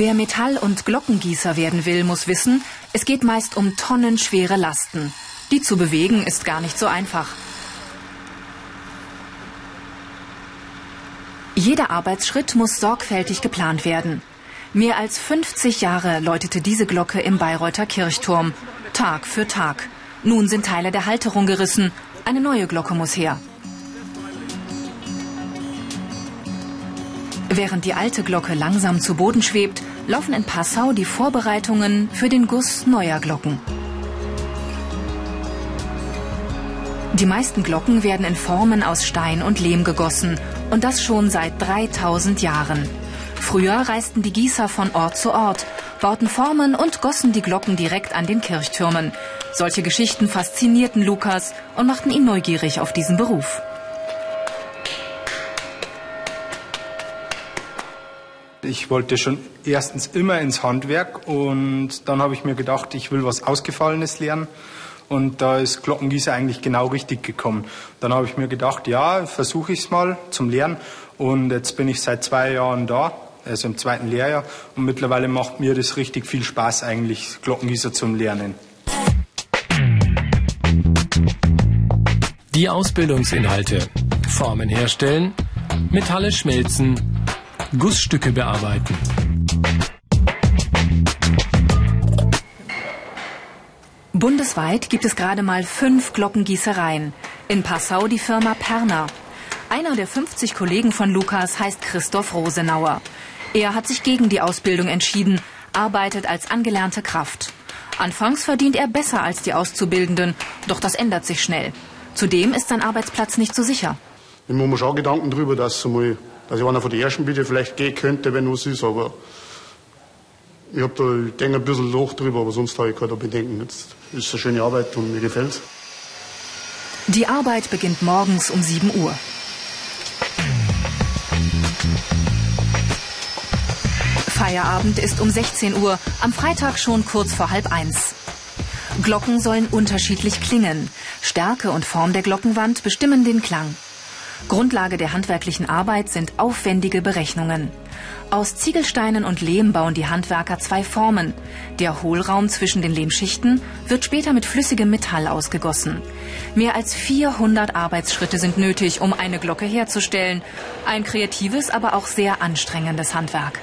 Wer Metall- und Glockengießer werden will, muss wissen, es geht meist um tonnenschwere Lasten. Die zu bewegen ist gar nicht so einfach. Jeder Arbeitsschritt muss sorgfältig geplant werden. Mehr als 50 Jahre läutete diese Glocke im Bayreuther Kirchturm, Tag für Tag. Nun sind Teile der Halterung gerissen, eine neue Glocke muss her. Während die alte Glocke langsam zu Boden schwebt, laufen in Passau die Vorbereitungen für den Guss neuer Glocken. Die meisten Glocken werden in Formen aus Stein und Lehm gegossen und das schon seit 3000 Jahren. Früher reisten die Gießer von Ort zu Ort, bauten Formen und gossen die Glocken direkt an den Kirchtürmen. Solche Geschichten faszinierten Lukas und machten ihn neugierig auf diesen Beruf. Ich wollte schon erstens immer ins Handwerk und dann habe ich mir gedacht, ich will was Ausgefallenes lernen. Und da ist Glockengießer eigentlich genau richtig gekommen. Dann habe ich mir gedacht, ja, versuche ich es mal zum Lernen. Und jetzt bin ich seit zwei Jahren da, also im zweiten Lehrjahr. Und mittlerweile macht mir das richtig viel Spaß eigentlich, Glockengießer zum Lernen. Die Ausbildungsinhalte. Formen herstellen, Metalle schmelzen, Gussstücke bearbeiten. Bundesweit gibt es gerade mal fünf Glockengießereien. In Passau die Firma Perner. Einer der 50 Kollegen von Lukas heißt Christoph Rosenauer. Er hat sich gegen die Ausbildung entschieden, arbeitet als angelernte Kraft. Anfangs verdient er besser als die Auszubildenden, doch das ändert sich schnell. Zudem ist sein Arbeitsplatz nicht so sicher. Ich mache mir schon Gedanken darüber, dass, mal, dass ich einer von den ersten bitte vielleicht gehen könnte, wenn was ist, aber ich habe da, ich denke ein bisschen Loch drüber, aber sonst habe ich keine Bedenken. Jetzt ist eine schöne Arbeit und mir gefällt's. Die Arbeit beginnt morgens um 7 Uhr. Feierabend ist um 16 Uhr, am Freitag schon kurz vor halb eins. Glocken sollen unterschiedlich klingen. Stärke und Form der Glockenwand bestimmen den Klang. Grundlage der handwerklichen Arbeit sind aufwendige Berechnungen. Aus Ziegelsteinen und Lehm bauen die Handwerker zwei Formen. Der Hohlraum zwischen den Lehmschichten wird später mit flüssigem Metall ausgegossen. Mehr als 400 Arbeitsschritte sind nötig, um eine Glocke herzustellen. Ein kreatives, aber auch sehr anstrengendes Handwerk.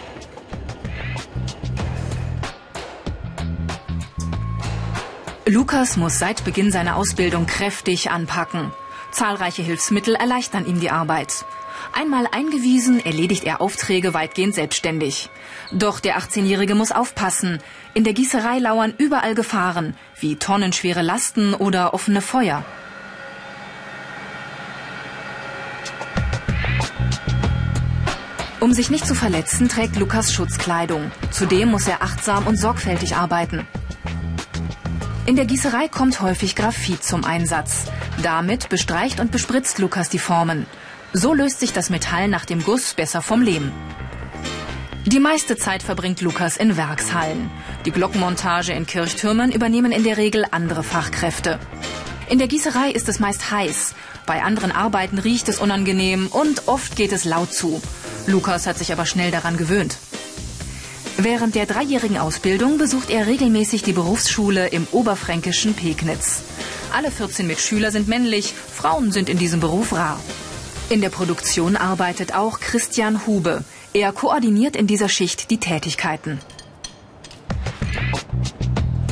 Lukas muss seit Beginn seiner Ausbildung kräftig anpacken. Zahlreiche Hilfsmittel erleichtern ihm die Arbeit. Einmal eingewiesen, erledigt er Aufträge weitgehend selbstständig. Doch der 18-Jährige muss aufpassen. In der Gießerei lauern überall Gefahren, wie tonnenschwere Lasten oder offene Feuer. Um sich nicht zu verletzen, trägt Lukas Schutzkleidung. Zudem muss er achtsam und sorgfältig arbeiten. In der Gießerei kommt häufig Graphit zum Einsatz. Damit bestreicht und bespritzt Lukas die Formen. So löst sich das Metall nach dem Guss besser vom Lehm. Die meiste Zeit verbringt Lukas in Werkshallen. Die Glockenmontage in Kirchtürmen übernehmen in der Regel andere Fachkräfte. In der Gießerei ist es meist heiß. Bei anderen Arbeiten riecht es unangenehm und oft geht es laut zu. Lukas hat sich aber schnell daran gewöhnt. Während der dreijährigen Ausbildung besucht er regelmäßig die Berufsschule im oberfränkischen Pegnitz. Alle 14 Mitschüler sind männlich, Frauen sind in diesem Beruf rar. In der Produktion arbeitet auch Christian Hube. Er koordiniert in dieser Schicht die Tätigkeiten.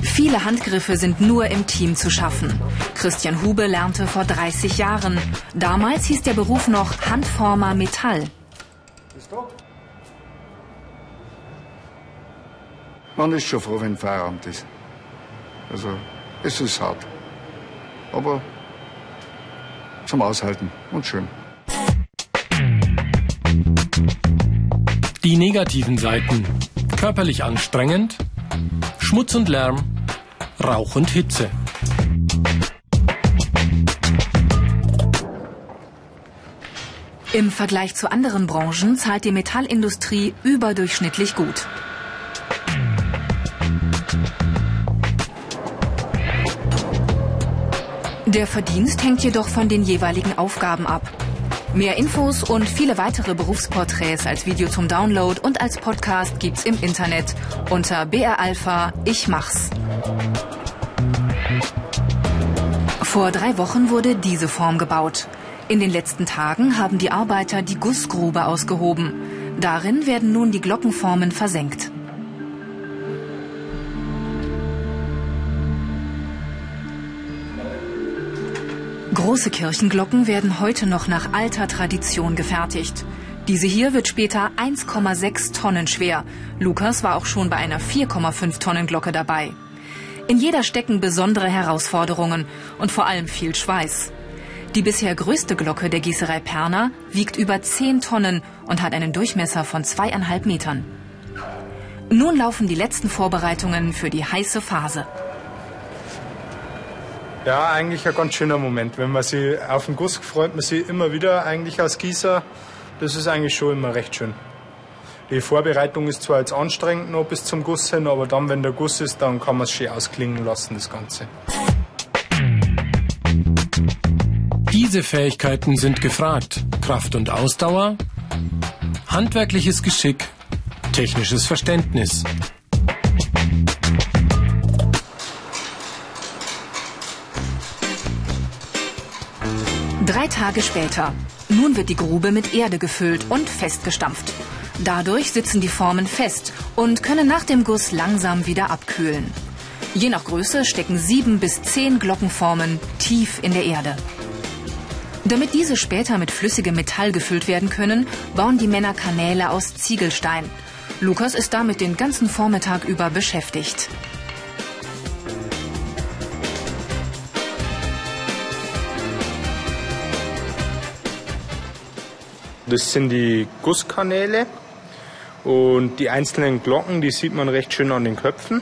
Viele Handgriffe sind nur im Team zu schaffen. Christian Hube lernte vor 30 Jahren. Damals hieß der Beruf noch Handformer Metall. Man ist schon froh, wenn Feierabend ist. Also, es ist hart. Aber zum Aushalten und schön. Die negativen Seiten. Körperlich anstrengend, Schmutz und Lärm, Rauch und Hitze. Im Vergleich zu anderen Branchen zahlt die Metallindustrie überdurchschnittlich gut. Der Verdienst hängt jedoch von den jeweiligen Aufgaben ab. Mehr Infos und viele weitere Berufsporträts als Video zum Download und als Podcast gibt's im Internet unter BR Alpha Ich mach's. Vor drei Wochen wurde diese Form gebaut. In den letzten Tagen haben die Arbeiter die Gussgrube ausgehoben. Darin werden nun die Glockenformen versenkt. Große Kirchenglocken werden heute noch nach alter Tradition gefertigt. Diese hier wird später 1,6 Tonnen schwer. Lukas war auch schon bei einer 4,5 Tonnen Glocke dabei. In jeder stecken besondere Herausforderungen und vor allem viel Schweiß. Die bisher größte Glocke der Gießerei Perner wiegt über 10 Tonnen und hat einen Durchmesser von zweieinhalb Metern. Nun laufen die letzten Vorbereitungen für die heiße Phase. Ja, eigentlich ein ganz schöner Moment. Wenn man sich auf den Guss freut, man sich immer wieder eigentlich als Gießer. Das ist eigentlich schon immer recht schön. Die Vorbereitung ist zwar jetzt anstrengend noch bis zum Guss hin, aber dann, wenn der Guss ist, dann kann man es schön ausklingen lassen, das Ganze. Diese Fähigkeiten sind gefragt. Kraft und Ausdauer, handwerkliches Geschick, technisches Verständnis. Drei Tage später. Nun wird die Grube mit Erde gefüllt und festgestampft. Dadurch sitzen die Formen fest und können nach dem Guss langsam wieder abkühlen. Je nach Größe stecken sieben bis zehn Glockenformen tief in der Erde. Damit diese später mit flüssigem Metall gefüllt werden können, bauen die Männer Kanäle aus Ziegelstein. Lukas ist damit den ganzen Vormittag über beschäftigt. Das sind die Gusskanäle und die einzelnen Glocken, die sieht man recht schön an den Köpfen.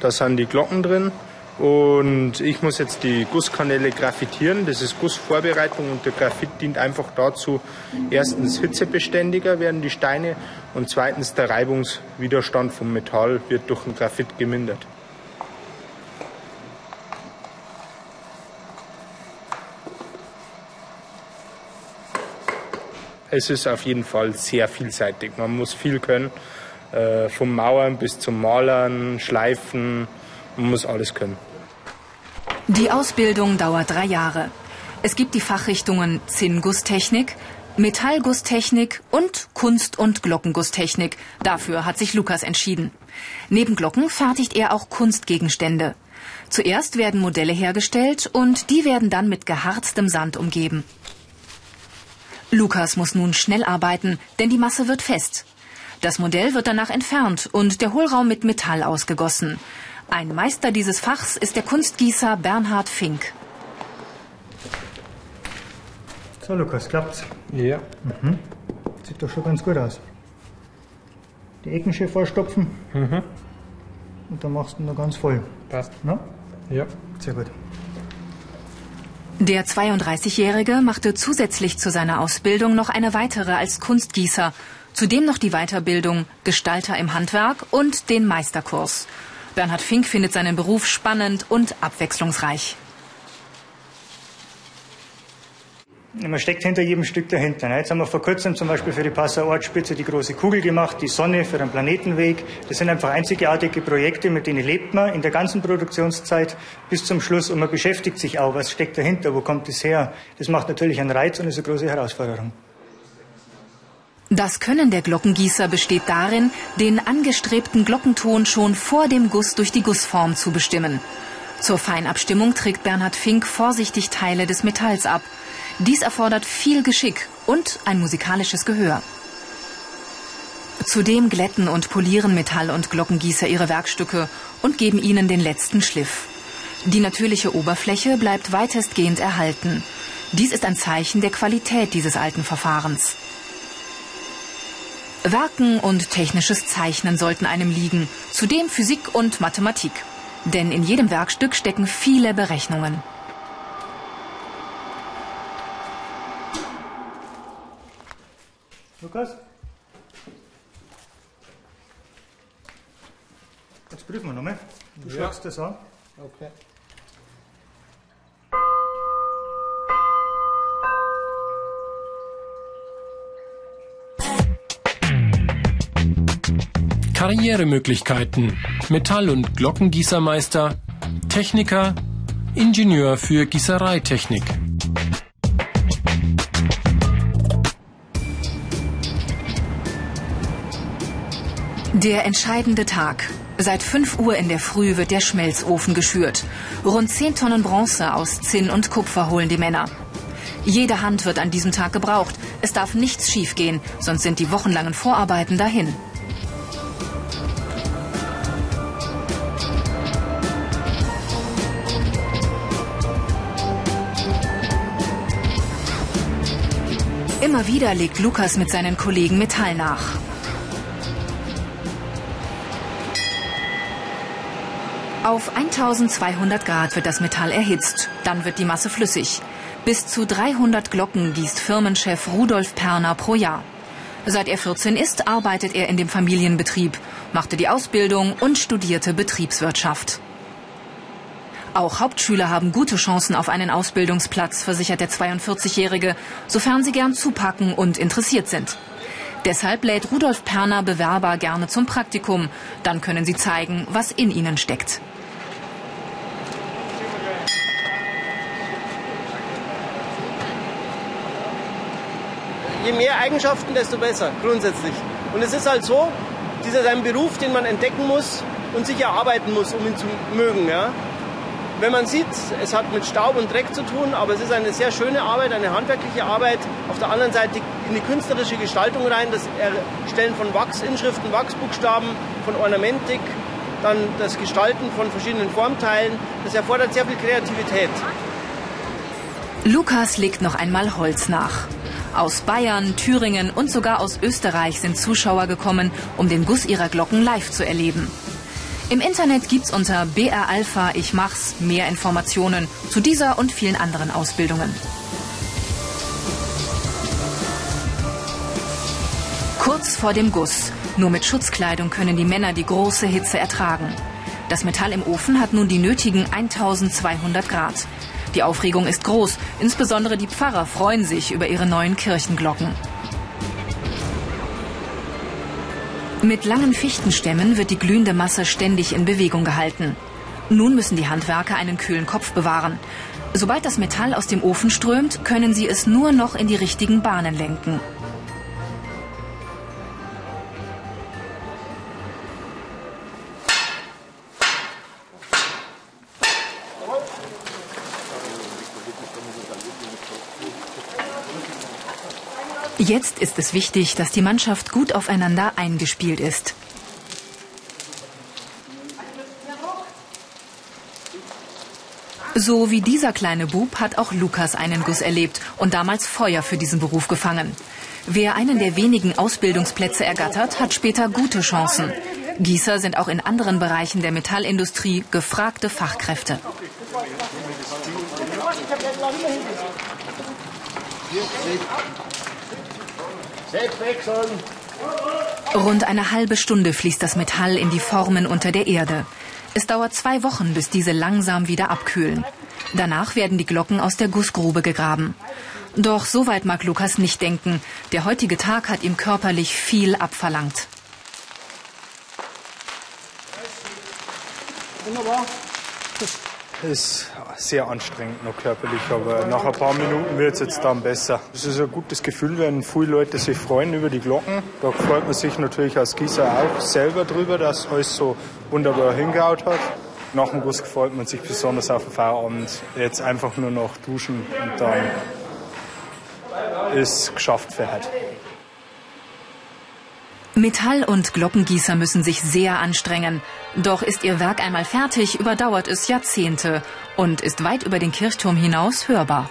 Da sind die Glocken drin und ich muss jetzt die Gusskanäle graffitieren. Das ist Gussvorbereitung und der Graphit dient einfach dazu, erstens hitzebeständiger werden die Steine und zweitens der Reibungswiderstand vom Metall wird durch den Graphit gemindert. Es ist auf jeden Fall sehr vielseitig. Man muss viel können, äh, vom Mauern bis zum Malern, Schleifen, man muss alles können. Die Ausbildung dauert drei Jahre. Es gibt die Fachrichtungen Zinngusstechnik, Metallgusstechnik und Kunst- und Glockengusstechnik. Dafür hat sich Lukas entschieden. Neben Glocken fertigt er auch Kunstgegenstände. Zuerst werden Modelle hergestellt und die werden dann mit geharztem Sand umgeben. Lukas muss nun schnell arbeiten, denn die Masse wird fest. Das Modell wird danach entfernt und der Hohlraum mit Metall ausgegossen. Ein Meister dieses Fachs ist der Kunstgießer Bernhard Fink. So, Lukas, klappt's? Ja. Mhm. Sieht doch schon ganz gut aus. Die Ecken schön vollstopfen. Mhm. Und dann machst du ihn noch ganz voll. Passt. Na? Ja. Sehr gut. Der 32-Jährige machte zusätzlich zu seiner Ausbildung noch eine weitere als Kunstgießer, zudem noch die Weiterbildung Gestalter im Handwerk und den Meisterkurs. Bernhard Fink findet seinen Beruf spannend und abwechslungsreich. Man steckt hinter jedem Stück dahinter. Jetzt haben wir vor kurzem zum Beispiel für die Passauer Ortsspitze die große Kugel gemacht, die Sonne für den Planetenweg. Das sind einfach einzigartige Projekte, mit denen lebt man in der ganzen Produktionszeit bis zum Schluss und man beschäftigt sich auch, was steckt dahinter, wo kommt es her. Das macht natürlich einen Reiz und ist eine große Herausforderung. Das Können der Glockengießer besteht darin, den angestrebten Glockenton schon vor dem Guss durch die Gussform zu bestimmen. Zur Feinabstimmung trägt Bernhard Fink vorsichtig Teile des Metalls ab – dies erfordert viel Geschick und ein musikalisches Gehör. Zudem glätten und polieren Metall- und Glockengießer ihre Werkstücke und geben ihnen den letzten Schliff. Die natürliche Oberfläche bleibt weitestgehend erhalten. Dies ist ein Zeichen der Qualität dieses alten Verfahrens. Werken und technisches Zeichnen sollten einem liegen, zudem Physik und Mathematik. Denn in jedem Werkstück stecken viele Berechnungen. das? Jetzt prüfen wir nochmal. Du ja. schaust das an. Okay. Karrieremöglichkeiten. Metall- und Glockengießermeister, Techniker, Ingenieur für Gießereitechnik. Der entscheidende Tag. Seit 5 Uhr in der Früh wird der Schmelzofen geschürt. Rund 10 Tonnen Bronze aus Zinn und Kupfer holen die Männer. Jede Hand wird an diesem Tag gebraucht. Es darf nichts schiefgehen, sonst sind die wochenlangen Vorarbeiten dahin. Immer wieder legt Lukas mit seinen Kollegen Metall nach. Auf 1200 Grad wird das Metall erhitzt. Dann wird die Masse flüssig. Bis zu 300 Glocken gießt Firmenchef Rudolf Perner pro Jahr. Seit er 14 ist, arbeitet er in dem Familienbetrieb, machte die Ausbildung und studierte Betriebswirtschaft. Auch Hauptschüler haben gute Chancen auf einen Ausbildungsplatz, versichert der 42-Jährige, sofern sie gern zupacken und interessiert sind. Deshalb lädt Rudolf Perner Bewerber gerne zum Praktikum. Dann können sie zeigen, was in ihnen steckt. Je mehr Eigenschaften, desto besser, grundsätzlich. Und es ist halt so, dieser ist ein Beruf, den man entdecken muss und sich erarbeiten muss, um ihn zu mögen. Ja? Wenn man sieht, es hat mit Staub und Dreck zu tun, aber es ist eine sehr schöne Arbeit, eine handwerkliche Arbeit. Auf der anderen Seite in die künstlerische Gestaltung rein, das Erstellen von Wachsinschriften, Wachsbuchstaben, von Ornamentik, dann das Gestalten von verschiedenen Formteilen, das erfordert sehr viel Kreativität. Lukas legt noch einmal Holz nach. Aus Bayern, Thüringen und sogar aus Österreich sind Zuschauer gekommen, um den Guss ihrer Glocken live zu erleben. Im Internet gibt's unter BR Alpha Ich mach's mehr Informationen zu dieser und vielen anderen Ausbildungen. Kurz vor dem Guss. Nur mit Schutzkleidung können die Männer die große Hitze ertragen. Das Metall im Ofen hat nun die nötigen 1200 Grad. Die Aufregung ist groß. Insbesondere die Pfarrer freuen sich über ihre neuen Kirchenglocken. Mit langen Fichtenstämmen wird die glühende Masse ständig in Bewegung gehalten. Nun müssen die Handwerker einen kühlen Kopf bewahren. Sobald das Metall aus dem Ofen strömt, können sie es nur noch in die richtigen Bahnen lenken. Jetzt ist es wichtig, dass die Mannschaft gut aufeinander eingespielt ist. So wie dieser kleine Bub hat auch Lukas einen Guss erlebt und damals Feuer für diesen Beruf gefangen. Wer einen der wenigen Ausbildungsplätze ergattert, hat später gute Chancen. Gießer sind auch in anderen Bereichen der Metallindustrie gefragte Fachkräfte. Rund eine halbe Stunde fließt das Metall in die Formen unter der Erde. Es dauert zwei Wochen, bis diese langsam wieder abkühlen. Danach werden die Glocken aus der Gussgrube gegraben. Doch so weit mag Lukas nicht denken. Der heutige Tag hat ihm körperlich viel abverlangt. Wunderbar. Ist sehr anstrengend noch körperlich, aber nach ein paar Minuten wird es jetzt dann besser. Es ist ein gutes Gefühl, wenn viele Leute sich freuen über die Glocken. Da freut man sich natürlich als Gießer auch selber drüber, dass alles so wunderbar hingehaut hat. Nach dem Guss freut man sich besonders auf den Feierabend. Jetzt einfach nur noch duschen und dann ist geschafft für heute. Metall- und Glockengießer müssen sich sehr anstrengen. Doch ist ihr Werk einmal fertig, überdauert es Jahrzehnte und ist weit über den Kirchturm hinaus hörbar.